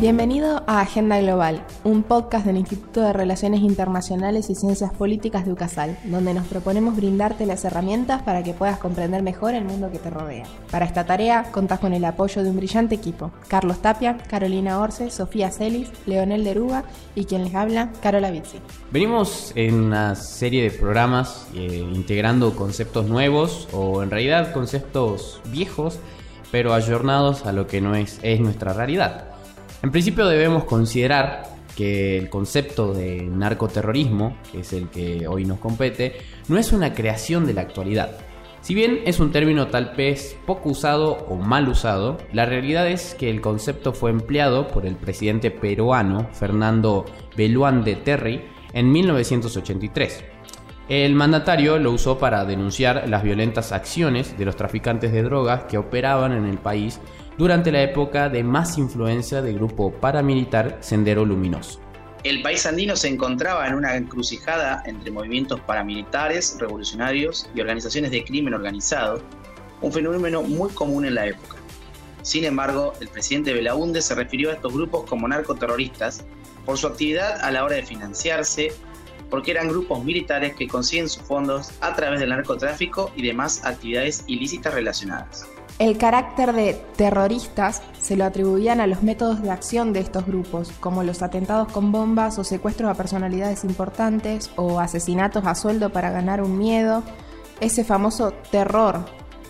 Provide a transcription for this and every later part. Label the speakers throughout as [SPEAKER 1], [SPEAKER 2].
[SPEAKER 1] Bienvenido a Agenda Global, un podcast del Instituto de Relaciones Internacionales y Ciencias Políticas de UCASAL, donde nos proponemos brindarte las herramientas para que puedas comprender mejor el mundo que te rodea. Para esta tarea, contás con el apoyo de un brillante equipo: Carlos Tapia, Carolina Orce, Sofía Celis, Leonel Deruga y quien les habla, Carola Bizzi.
[SPEAKER 2] Venimos en una serie de programas eh, integrando conceptos nuevos o en realidad conceptos viejos, pero ayornados a lo que no es, es nuestra realidad. En principio debemos considerar que el concepto de narcoterrorismo, que es el que hoy nos compete, no es una creación de la actualidad. Si bien es un término tal vez poco usado o mal usado, la realidad es que el concepto fue empleado por el presidente peruano Fernando Beluán de Terry en 1983. El mandatario lo usó para denunciar las violentas acciones de los traficantes de drogas que operaban en el país durante la época de más influencia del grupo paramilitar Sendero Luminoso.
[SPEAKER 3] El país andino se encontraba en una encrucijada entre movimientos paramilitares, revolucionarios y organizaciones de crimen organizado, un fenómeno muy común en la época. Sin embargo, el presidente Belaunde se refirió a estos grupos como narcoterroristas por su actividad a la hora de financiarse, porque eran grupos militares que consiguen sus fondos a través del narcotráfico y demás actividades ilícitas relacionadas.
[SPEAKER 1] El carácter de terroristas se lo atribuían a los métodos de acción de estos grupos, como los atentados con bombas o secuestros a personalidades importantes o asesinatos a sueldo para ganar un miedo, ese famoso terror.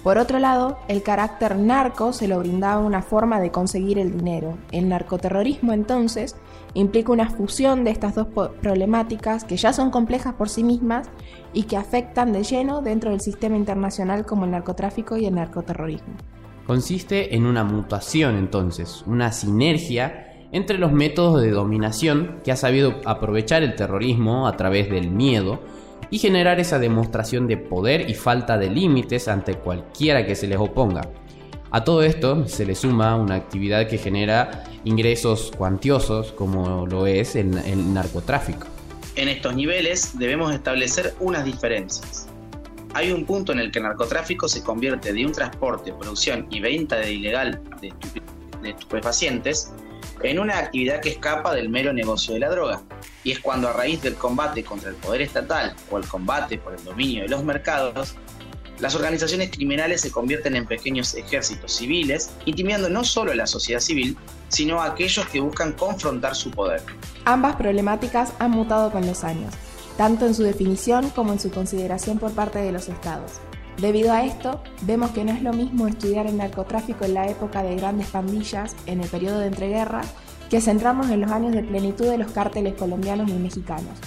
[SPEAKER 1] Por otro lado, el carácter narco se lo brindaba una forma de conseguir el dinero. El narcoterrorismo entonces implica una fusión de estas dos problemáticas que ya son complejas por sí mismas y que afectan de lleno dentro del sistema internacional como el narcotráfico y el narcoterrorismo.
[SPEAKER 2] Consiste en una mutación entonces, una sinergia entre los métodos de dominación que ha sabido aprovechar el terrorismo a través del miedo y generar esa demostración de poder y falta de límites ante cualquiera que se les oponga. A todo esto se le suma una actividad que genera ingresos cuantiosos como lo es el, narcotráfico.
[SPEAKER 3] En estos niveles debemos establecer unas diferencias. Hay un punto en el que el narcotráfico se convierte de un transporte, producción y venta de ilegal de estupefacientes en una actividad que escapa del mero negocio de la droga. Y es cuando a raíz del combate contra el poder estatal o el combate por el dominio de los mercados, las organizaciones criminales se convierten en pequeños ejércitos civiles, intimidando no solo a la sociedad civil, sino a aquellos que buscan confrontar su poder.
[SPEAKER 1] Ambas problemáticas han mutado con los años, tanto en su definición como en su consideración por parte de los estados. Debido a esto, vemos que no es lo mismo estudiar el narcotráfico en la época de grandes pandillas, en el periodo de entreguerras, que centrarnos en los años de plenitud de los cárteles colombianos y mexicanos,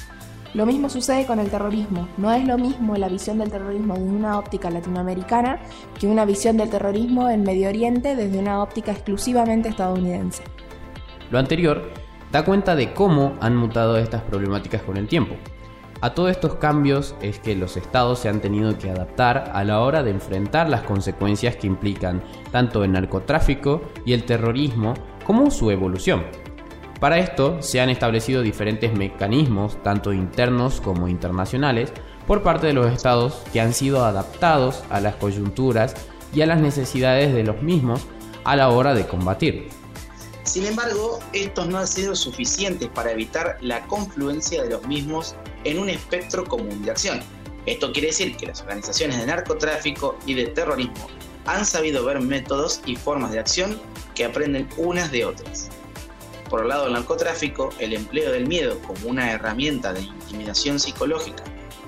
[SPEAKER 1] lo mismo sucede con el terrorismo. No es lo mismo la visión del terrorismo desde una óptica latinoamericana que una visión del terrorismo en Medio Oriente desde una óptica exclusivamente estadounidense.
[SPEAKER 2] Lo anterior da cuenta de cómo han mutado estas problemáticas con el tiempo. A todos estos cambios es que los estados se han tenido que adaptar a la hora de enfrentar las consecuencias que implican tanto el narcotráfico y el terrorismo como su evolución. Para esto se han establecido diferentes mecanismos, tanto internos como internacionales, por parte de los estados que han sido adaptados a las coyunturas y a las necesidades de los mismos a la hora de combatir.
[SPEAKER 3] Sin embargo, estos no han sido suficientes para evitar la confluencia de los mismos en un espectro común de acción. Esto quiere decir que las organizaciones de narcotráfico y de terrorismo han sabido ver métodos y formas de acción que aprenden unas de otras. Por el lado del narcotráfico, el empleo del miedo como una herramienta de intimidación psicológica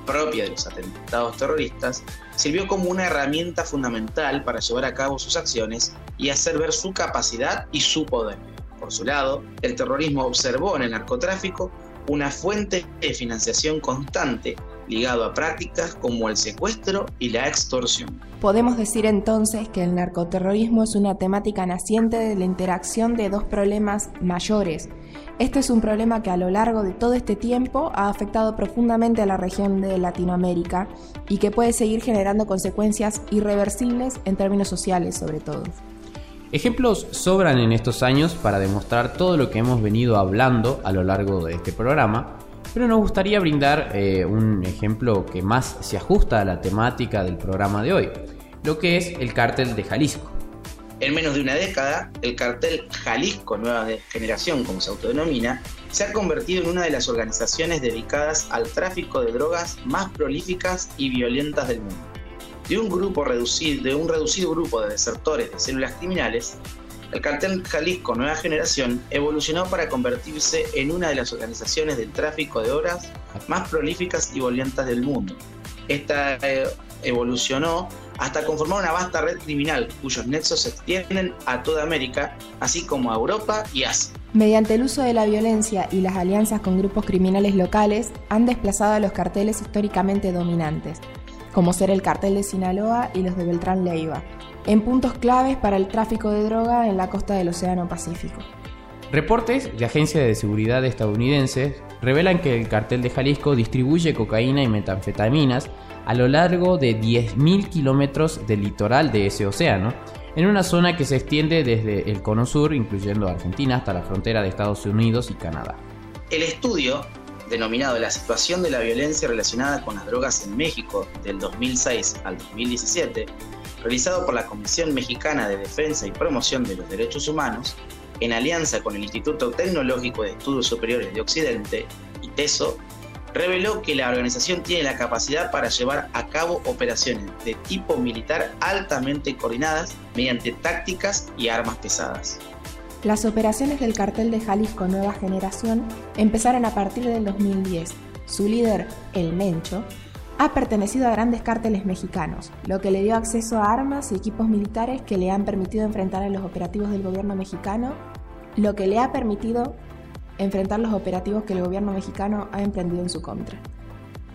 [SPEAKER 3] propia de los atentados terroristas sirvió como una herramienta fundamental para llevar a cabo sus acciones y hacer ver su capacidad y su poder. Por su lado, el terrorismo observó en el narcotráfico una fuente de financiación constante ligado a prácticas como el secuestro y la extorsión.
[SPEAKER 1] Podemos decir entonces que el narcoterrorismo es una temática naciente de la interacción de dos problemas mayores. Este es un problema que a lo largo de todo este tiempo ha afectado profundamente a la región de Latinoamérica y que puede seguir generando consecuencias irreversibles en términos sociales sobre todo.
[SPEAKER 2] Ejemplos sobran en estos años para demostrar todo lo que hemos venido hablando a lo largo de este programa, pero nos gustaría brindar eh, un ejemplo que más se ajusta a la temática del programa de hoy, lo que es el cártel de Jalisco.
[SPEAKER 3] En menos de una década, el cartel Jalisco Nueva Generación, como se autodenomina, se ha convertido en una de las organizaciones dedicadas al tráfico de drogas más prolíficas y violentas del mundo. De un, grupo reducido, de un reducido grupo de desertores de células criminales, el cartel Jalisco Nueva Generación evolucionó para convertirse en una de las organizaciones del tráfico de horas más prolíficas y violentas del mundo. Esta eh, evolucionó hasta conformar una vasta red criminal cuyos nexos se extienden a toda América, así como a Europa y Asia.
[SPEAKER 1] Mediante el uso de la violencia y las alianzas con grupos criminales locales, han desplazado a los carteles históricamente dominantes, como ser el cartel de Sinaloa y los de Beltrán Leiva, en puntos claves para el tráfico de droga en la costa del Océano Pacífico.
[SPEAKER 2] Reportes de agencias de seguridad estadounidenses revelan que el cartel de Jalisco distribuye cocaína y metanfetaminas a lo largo de 10.000 kilómetros del litoral de ese océano, en una zona que se extiende desde el cono sur, incluyendo Argentina, hasta la frontera de Estados Unidos y Canadá.
[SPEAKER 3] El estudio, denominado La situación de la violencia relacionada con las drogas en México del 2006 al 2017, realizado por la Comisión Mexicana de Defensa y Promoción de los Derechos Humanos, en alianza con el Instituto Tecnológico de Estudios Superiores de Occidente, ITESO, reveló que la organización tiene la capacidad para llevar a cabo operaciones de tipo militar altamente coordinadas mediante tácticas y armas pesadas.
[SPEAKER 1] Las operaciones del cartel de Jalisco Nueva Generación empezaron a partir del 2010. Su líder, El Mencho, ha pertenecido a grandes cárteles mexicanos, lo que le dio acceso a armas y equipos militares que le han permitido enfrentar a los operativos del gobierno mexicano, lo que le ha permitido enfrentar los operativos que el gobierno mexicano ha emprendido en su contra.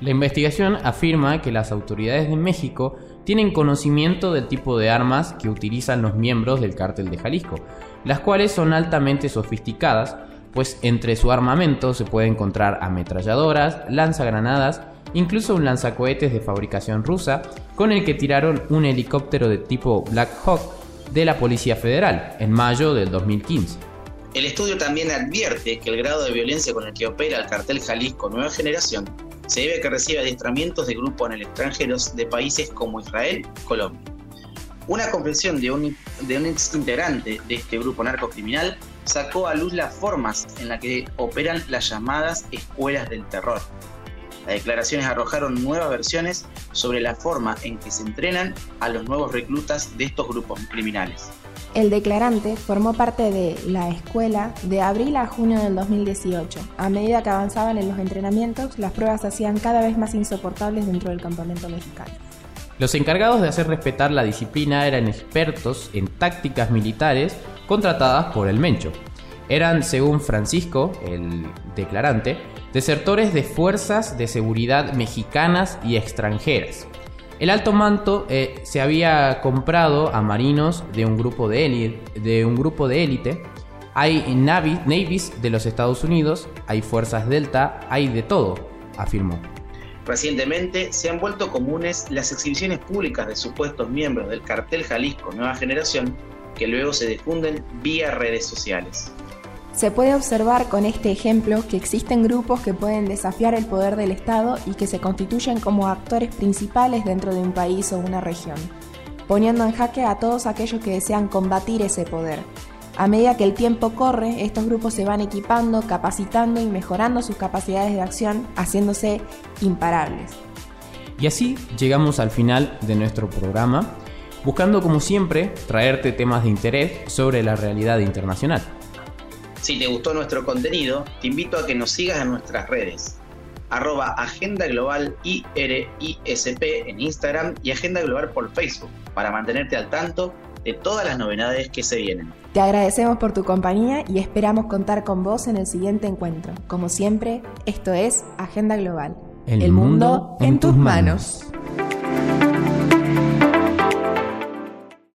[SPEAKER 2] La investigación afirma que las autoridades de México tienen conocimiento del tipo de armas que utilizan los miembros del cártel de Jalisco, las cuales son altamente sofisticadas, pues entre su armamento se puede encontrar ametralladoras, lanzagranadas, incluso un lanzacohetes de fabricación rusa con el que tiraron un helicóptero de tipo Black Hawk de la Policía Federal en mayo del 2015.
[SPEAKER 3] El estudio también advierte que el grado de violencia con el que opera el cartel Jalisco Nueva Generación se debe a que recibe adiestramientos de grupos en el extranjero de países como Israel Colombia. Una confesión de un, ex integrante de este grupo narcocriminal sacó a luz las formas en las que operan las llamadas escuelas del terror, las declaraciones arrojaron nuevas versiones sobre la forma en que se entrenan a los nuevos reclutas de estos grupos criminales.
[SPEAKER 1] El declarante formó parte de la escuela de abril a junio del 2018. A medida que avanzaban en los entrenamientos, las pruebas se hacían cada vez más insoportables dentro del campamento mexicano.
[SPEAKER 2] Los encargados de hacer respetar la disciplina eran expertos en tácticas militares contratadas por el Mencho. Eran, según Francisco, el declarante, desertores de fuerzas de seguridad mexicanas y extranjeras. El alto manto eh, se había comprado a marinos de un grupo de élite, de un grupo de. Hay navies de los Estados Unidos, hay fuerzas Delta, hay de todo, afirmó.
[SPEAKER 3] Recientemente se han vuelto comunes las exhibiciones públicas de supuestos miembros del cartel Jalisco Nueva Generación que luego se difunden vía redes sociales.
[SPEAKER 1] Se puede observar con este ejemplo que existen grupos que pueden desafiar el poder del Estado y que se constituyen como actores principales dentro de un país o una región, poniendo en jaque a todos aquellos que desean combatir ese poder. A medida que el tiempo corre, estos grupos se van equipando, capacitando y mejorando sus capacidades de acción, haciéndose imparables.
[SPEAKER 2] Y así llegamos al final de nuestro programa, buscando como siempre traerte temas de interés sobre la realidad internacional.
[SPEAKER 3] Si te gustó nuestro contenido, te invito a que nos sigas en nuestras redes. Arroba Agenda Global IRISP en Instagram y Agenda Global por Facebook para mantenerte al tanto de todas las novedades que se vienen.
[SPEAKER 1] Te agradecemos por tu compañía y esperamos contar con vos en el siguiente encuentro. Como siempre, esto es Agenda Global.
[SPEAKER 2] El mundo en tus manos.